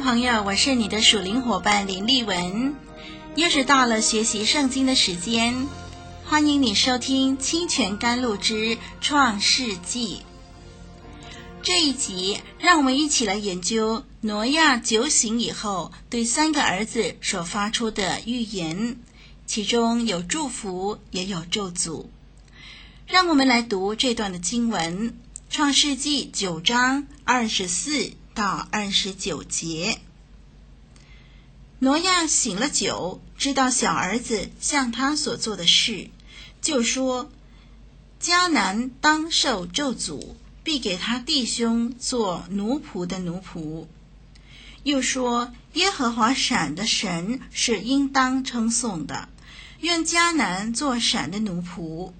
朋友，我是你的属灵伙伴林丽文，又是到了学习圣经的时间，欢迎你收听《清泉甘露之创世纪》这一集，让我们一起来研究挪亚酒醒以后对三个儿子所发出的预言，其中有祝福，也有咒诅。让我们来读这段的经文，《创世纪》九章二十四。到二十九节，挪亚醒了酒，知道小儿子向他所做的事，就说：“迦南当受咒诅，必给他弟兄做奴仆的奴仆。”又说：“耶和华闪的神是应当称颂的，愿迦南做闪的奴仆，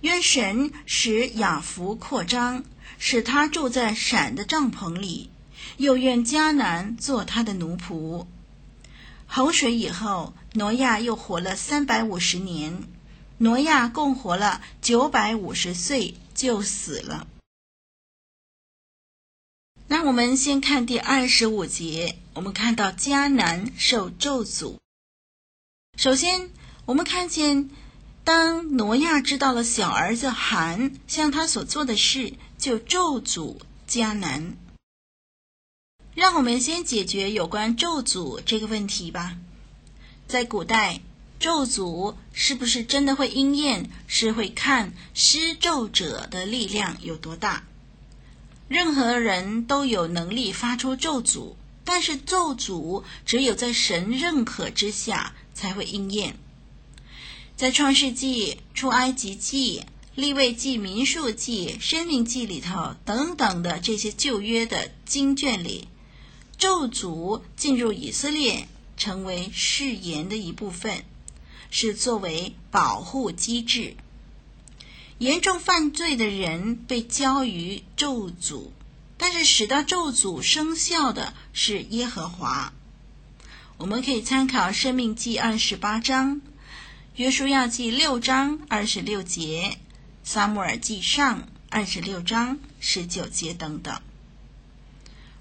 愿神使雅弗扩张，使他住在闪的帐篷里。”又愿迦南做他的奴仆。洪水以后，挪亚又活了三百五十年。挪亚共活了九百五十岁，就死了。那我们先看第二十五节，我们看到迦南受咒诅。首先，我们看见，当挪亚知道了小儿子含向他所做的事，就咒诅迦南。让我们先解决有关咒诅这个问题吧。在古代，咒诅是不是真的会应验，是会看施咒者的力量有多大。任何人都有能力发出咒诅，但是咒诅只有在神认可之下才会应验。在创世纪、出埃及记、利未记、民数记、申命记里头等等的这些旧约的经卷里。咒诅进入以色列，成为誓言的一部分，是作为保护机制。严重犯罪的人被交于咒诅，但是使到咒诅生效的是耶和华。我们可以参考《生命记》二十八章，《约书亚记》六章二十六节，《撒母耳记上》二十六章十九节等等。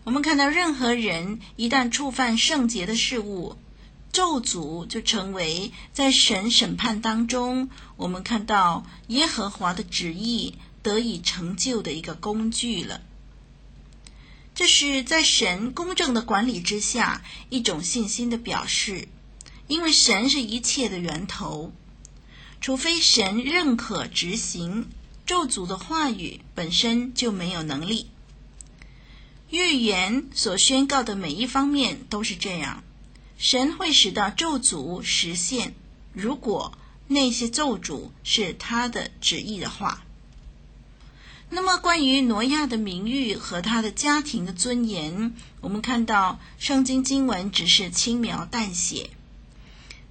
我们看到，任何人一旦触犯圣洁的事物，咒诅就成为在神审判当中，我们看到耶和华的旨意得以成就的一个工具了。这是在神公正的管理之下一种信心的表示，因为神是一切的源头，除非神认可执行，咒诅的话语本身就没有能力。预言所宣告的每一方面都是这样，神会使到咒诅实现，如果那些咒诅是他的旨意的话。那么，关于挪亚的名誉和他的家庭的尊严，我们看到圣经经文只是轻描淡写。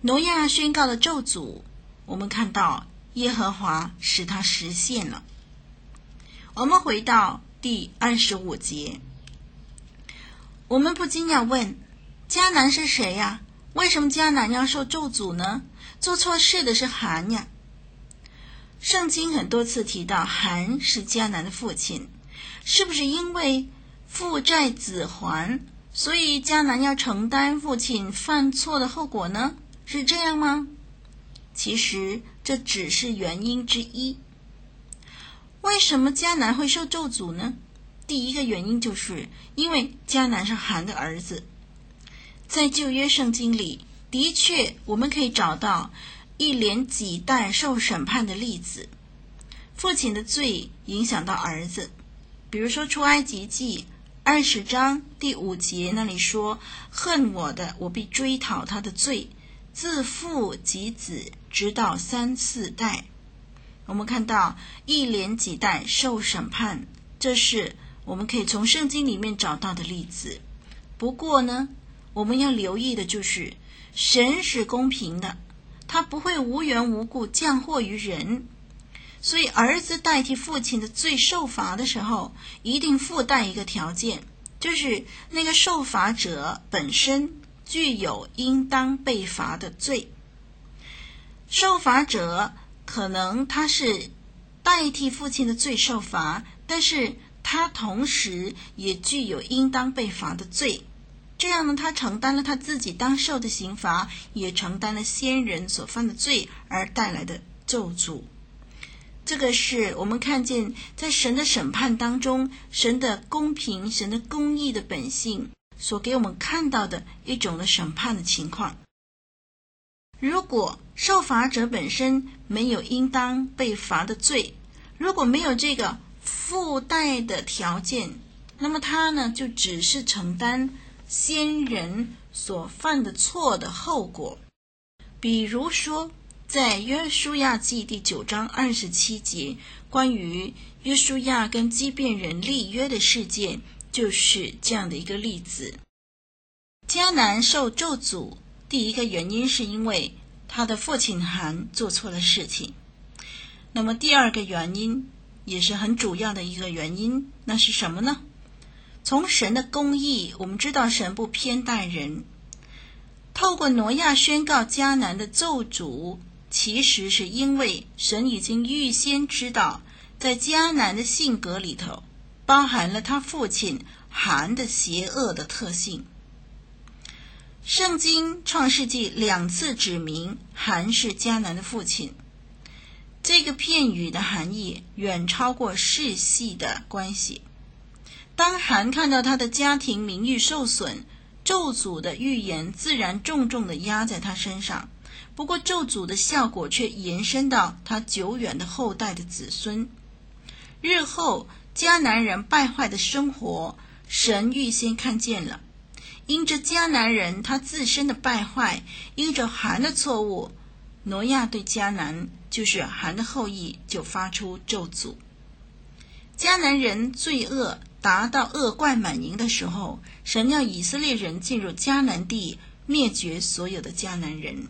挪亚宣告的咒诅，我们看到耶和华使他实现了。我们回到第二十五节。我们不禁要问：迦南是谁呀？为什么迦南要受咒诅呢？做错事的是韩呀。圣经很多次提到韩是迦南的父亲，是不是因为父债子还，所以迦南要承担父亲犯错的后果呢？是这样吗？其实这只是原因之一。为什么迦南会受咒诅呢？第一个原因就是因为迦南是含的儿子，在旧约圣经里，的确我们可以找到一连几代受审判的例子。父亲的罪影响到儿子，比如说出埃及记二十章第五节那里说：“恨我的，我必追讨他的罪，自父及子，直到三四代。”我们看到一连几代受审判，这是。我们可以从圣经里面找到的例子。不过呢，我们要留意的就是，神是公平的，他不会无缘无故降祸于人。所以，儿子代替父亲的罪受罚的时候，一定附带一个条件，就是那个受罚者本身具有应当被罚的罪。受罚者可能他是代替父亲的罪受罚，但是他同时也具有应当被罚的罪。这样呢，他承担了他自己当受的刑罚，也承担了先人所犯的罪而带来的咒诅。这个是我们看见在神的审判当中，神的公平、神的公义的本性所给我们看到的一种的审判的情况。如果受罚者本身没有应当被罚的罪，如果没有这个附带的条件，那么他呢，就只是承担先人所犯的错的后果。比如说。在约书亚记第九章二十七节，关于约书亚跟基遍人立约的事件，就是这样的一个例子。迦南受咒诅，第一个原因是因为他的父亲含做错了事情。那么第二个原因，也是很主要的一个原因，那是什么呢？从神的公义，我们知道神不偏待人。透过挪亚宣告迦南的咒诅。其实是因为神已经预先知道，在迦南的性格里头，包含了他父亲含的邪恶的特性。圣经创世纪两次指明含是迦南的父亲，这个片语的含义远超过世系的关系。当韩看到他的家庭名誉受损，咒诅的预言自然重重的压在他身上。不过，咒诅的效果却延伸到他久远的后代的子孙。日后迦南人败坏的生活，神预先看见了。因着迦南人他自身的败坏，因着韩的错误，挪亚对迦南就是含的后裔就发出咒诅。迦南人罪恶达到恶贯满盈的时候，神要以色列人进入迦南地，灭绝所有的迦南人。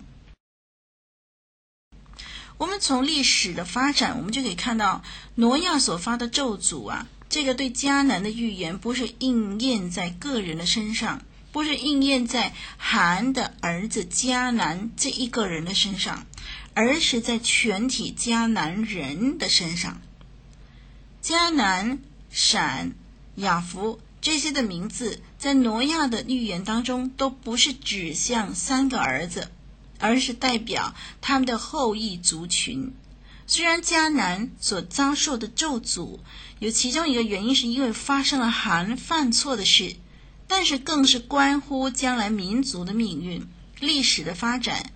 我们从历史的发展，我们就可以看到，挪亚所发的咒诅啊，这个对迦南的预言，不是应验在个人的身上，不是应验在含的儿子迦南这一个人的身上，而是在全体迦南人的身上。迦南、闪、雅弗这些的名字，在挪亚的预言当中，都不是指向三个儿子。而是代表他们的后裔族群。虽然迦南所遭受的咒诅，有其中一个原因是因为发生了含犯错的事，但是更是关乎将来民族的命运、历史的发展。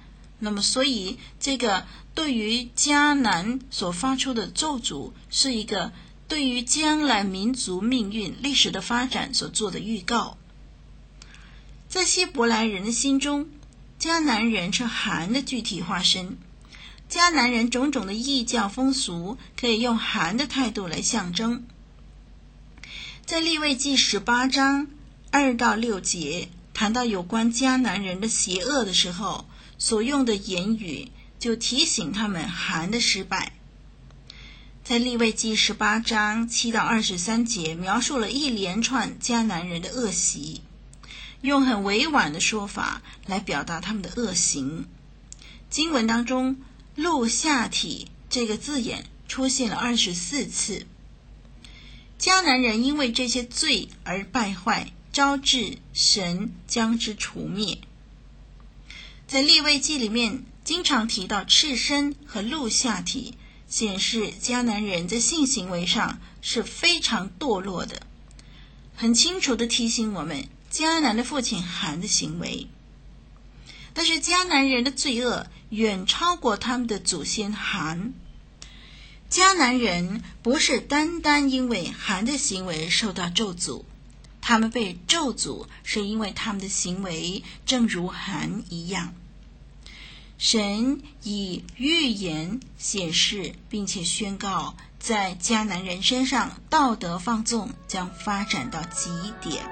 那么，所以这个对于迦南所发出的咒诅，是一个对于将来民族命运、历史的发展所做的预告。在希伯来人的心中。迦南人是寒的具体化身，迦南人种种的异教风俗可以用寒的态度来象征。在利未记十八章二到六节谈到有关迦南人的邪恶的时候，所用的言语就提醒他们含的失败。在利未记十八章七到二十三节描述了一连串迦南人的恶习。用很委婉的说法来表达他们的恶行。经文当中“露下体”这个字眼出现了二十四次。迦南人因为这些罪而败坏，招致神将之除灭。在利未记里面，经常提到赤身和露下体，显示迦南人在性行为上是非常堕落的，很清楚的提醒我们。迦南的父亲含的行为，但是迦南人的罪恶远超过他们的祖先含。迦南人不是单单因为含的行为受到咒诅，他们被咒诅是因为他们的行为正如含一样。神以预言显示，并且宣告在迦南人身上道德放纵将发展到极点。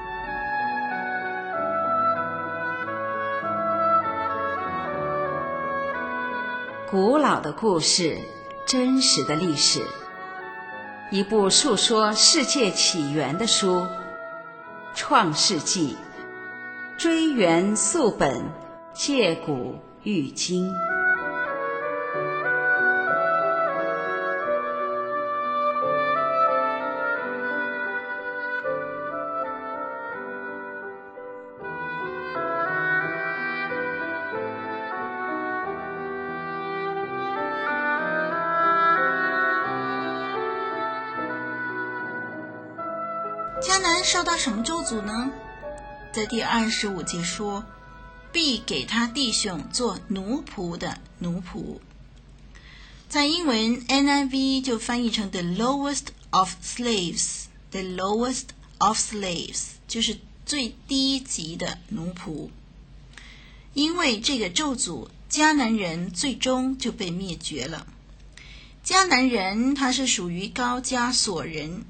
古老的故事，真实的历史，一部述说世界起源的书，《创世纪》，追源溯本，借古喻今。受到什么咒诅呢？在第二十五节说，必给他弟兄做奴仆的奴仆。在英文 NIV 就翻译成 the lowest of slaves，the lowest of slaves 就是最低级的奴仆。因为这个咒诅，迦南人最终就被灭绝了。迦南人他是属于高加索人。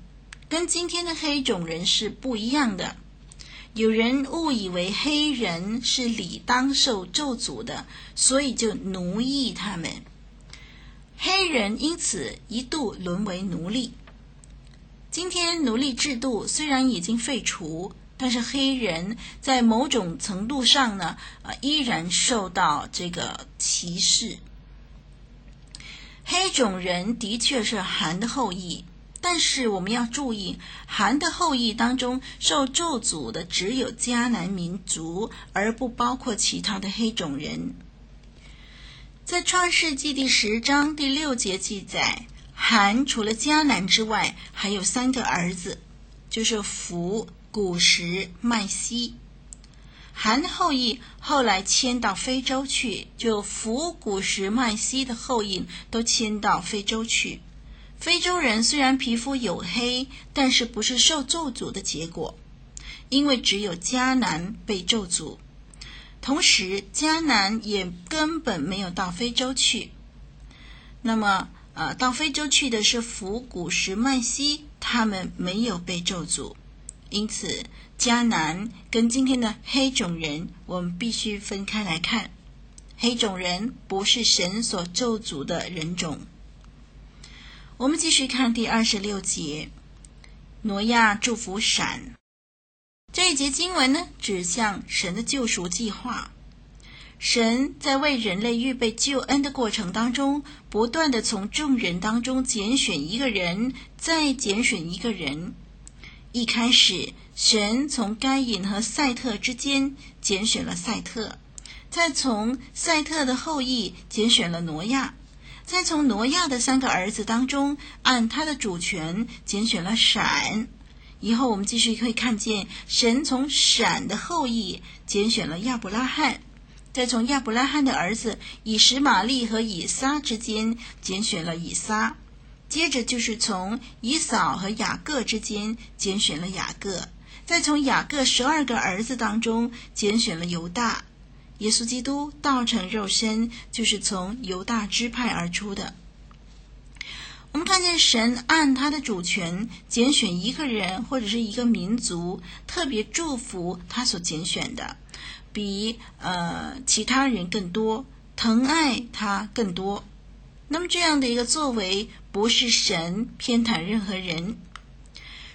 跟今天的黑种人是不一样的。有人误以为黑人是理当受咒诅的，所以就奴役他们。黑人因此一度沦为奴隶。今天奴隶制度虽然已经废除，但是黑人在某种程度上呢，呃，依然受到这个歧视。黑种人的确是韩的后裔。但是我们要注意，韩的后裔当中受咒诅的只有迦南民族，而不包括其他的黑种人。在创世纪第十章第六节记载，韩除了迦南之外，还有三个儿子，就是弗、古实、麦西。韩的后裔后来迁到非洲去，就弗、古实、麦西的后裔都迁到非洲去。非洲人虽然皮肤黝黑，但是不是受咒诅的结果，因为只有迦南被咒诅，同时迦南也根本没有到非洲去。那么，呃，到非洲去的是伏、古实、麦西，他们没有被咒诅，因此迦南跟今天的黑种人，我们必须分开来看，黑种人不是神所咒诅的人种。我们继续看第二十六节，挪亚祝福闪。这一节经文呢，指向神的救赎计划。神在为人类预备救恩的过程当中，不断地从众人当中拣选一个人，再拣选一个人。一开始，神从该隐和赛特之间拣选了赛特，再从赛特的后裔拣选了挪亚。再从挪亚的三个儿子当中，按他的主权拣选了闪。以后我们继续可以看见，神从闪的后裔拣选了亚伯拉罕，再从亚伯拉罕的儿子以实玛利和以撒之间拣选了以撒，接着就是从以扫和雅各之间拣选了雅各，再从雅各十二个儿子当中拣选了犹大。耶稣基督道成肉身，就是从犹大支派而出的。我们看见神按他的主权拣选一个人或者是一个民族，特别祝福他所拣选的，比呃其他人更多，疼爱他更多。那么这样的一个作为，不是神偏袒任何人。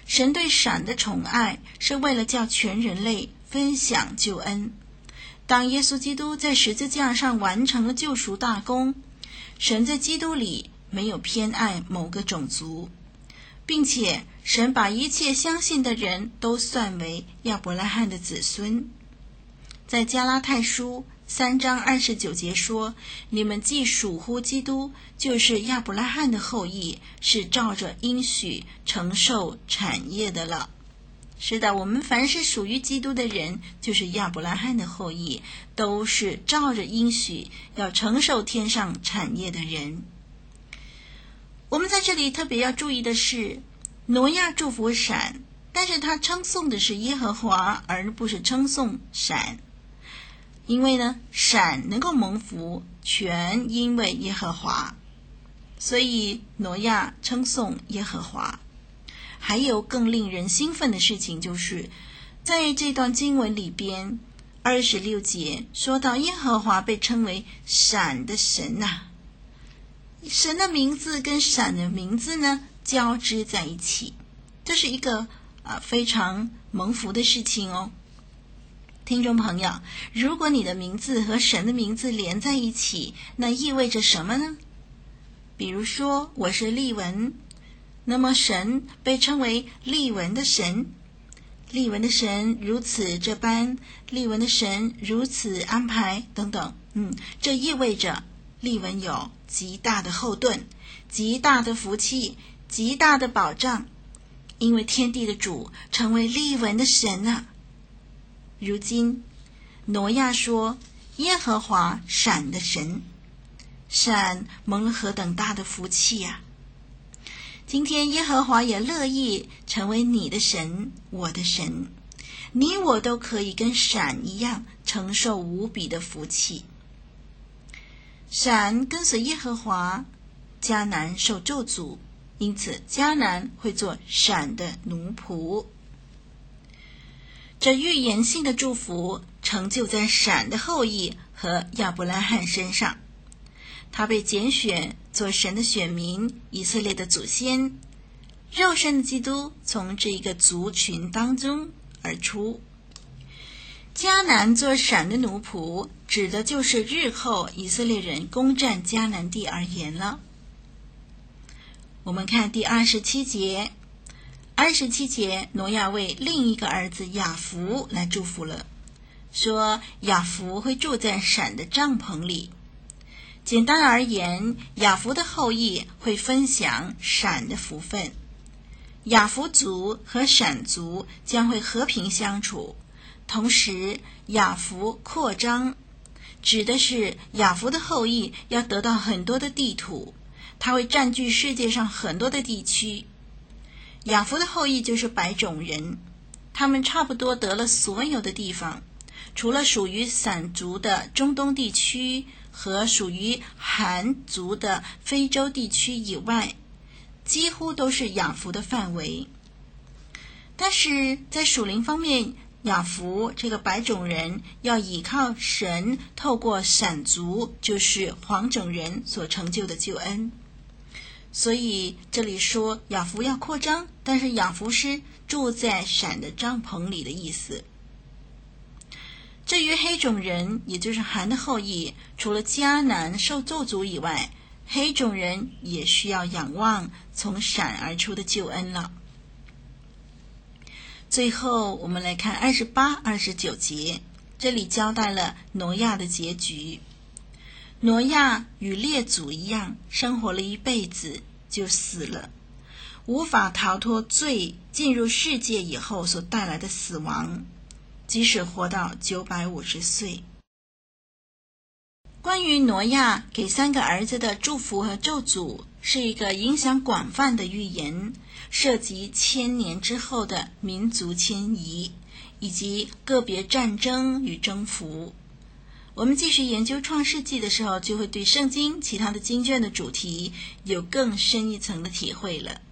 神对闪的宠爱，是为了叫全人类分享救恩。当耶稣基督在十字架上完成了救赎大功，神在基督里没有偏爱某个种族，并且神把一切相信的人都算为亚伯拉罕的子孙。在加拉太书三章二十九节说：“你们既属乎基督，就是亚伯拉罕的后裔，是照着应许承受产业的了。”是的，我们凡是属于基督的人，就是亚伯拉罕的后裔，都是照着应许要承受天上产业的人。我们在这里特别要注意的是，挪亚祝福闪，但是他称颂的是耶和华，而不是称颂闪，因为呢，闪能够蒙福，全因为耶和华。所以挪亚称颂耶和华。还有更令人兴奋的事情，就是在这段经文里边，二十六节说到耶和华被称为闪的神呐、神的名字跟闪的名字呢交织在一起，这是一个啊非常蒙福的事情哦。听众朋友，如果你的名字和神的名字连在一起，那意味着什么呢？比如说，我是丽文，那么神被称为立文的神，立文的神如此这般，立文的神如此安排等等。嗯，这意味着立文有极大的后盾、极大的福气、极大的保障，因为天地的主成为立文的神啊。如今，挪亚说：“耶和华闪的神，闪蒙了何等大的福气呀！今天耶和华也乐意成为你的神，我的神，你我都可以跟闪一样承受无比的福气。闪跟随耶和华，迦南受咒诅，因此迦南会做闪的奴仆。”这预言性的祝福成就在闪的后裔和亚伯拉罕身上，他被拣选做神的选民，以色列的祖先，肉身的基督从这一个族群当中而出。迦南做闪的奴仆，指的就是日后以色列人攻占迦南地而言了。我们看第二十七节。二十七节，挪亚为另一个儿子雅弗来祝福了，说雅弗会住在闪的帐篷里。简单而言，雅弗的后裔会分享闪的福分，雅弗族和闪族将会和平相处。同时，雅弗扩张，指的是雅弗的后裔要得到很多的地土，他会占据世界上很多的地区。雅弗的后裔就是白种人，他们差不多得了所有的地方，除了属于闪族的中东地区和属于韩族的非洲地区以外，几乎都是雅弗的范围。但是在属灵方面，雅弗这个白种人要依靠神，透过闪族，就是黄种人所成就的救恩。所以这里说雅弗要扩张，但是雅弗是住在闪的帐篷里的意思。至于黑种人，也就是韩的后裔，除了迦南受咒诅以外，黑种人也需要仰望从闪而出的救恩了。最后，我们来看二十八、二十九节，这里交代了挪亚的结局。挪亚与列祖一样，生活了一辈子就死了，无法逃脱罪进入世界以后所带来的死亡，即使活到九百五十岁。关于挪亚给三个儿子的祝福和咒诅，是一个影响广泛的预言，涉及千年之后的民族迁移，以及个别战争与征服。我们继续研究创世纪的时候，就会对圣经其他的经卷的主题有更深一层的体会了。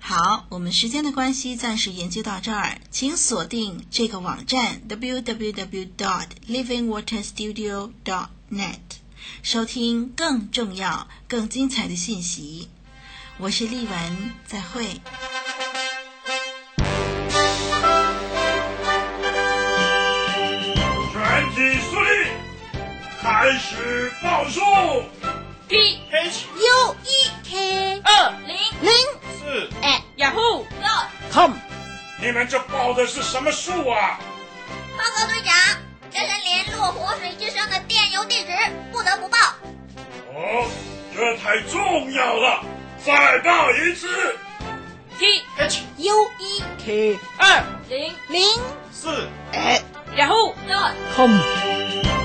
好，我们时间的关系，暂时研究到这儿，请锁定这个网站 www.livingwaterstudio.net，收听更重要、更精彩的信息。我是丽文，再会。全体肃立开始报数，P 的是什么树啊？报告队长，这是联络活水之声的电邮地址，不得不报。哦，这太重要了，再报一次。T H U E K 二零零四 at Yahoo dot com。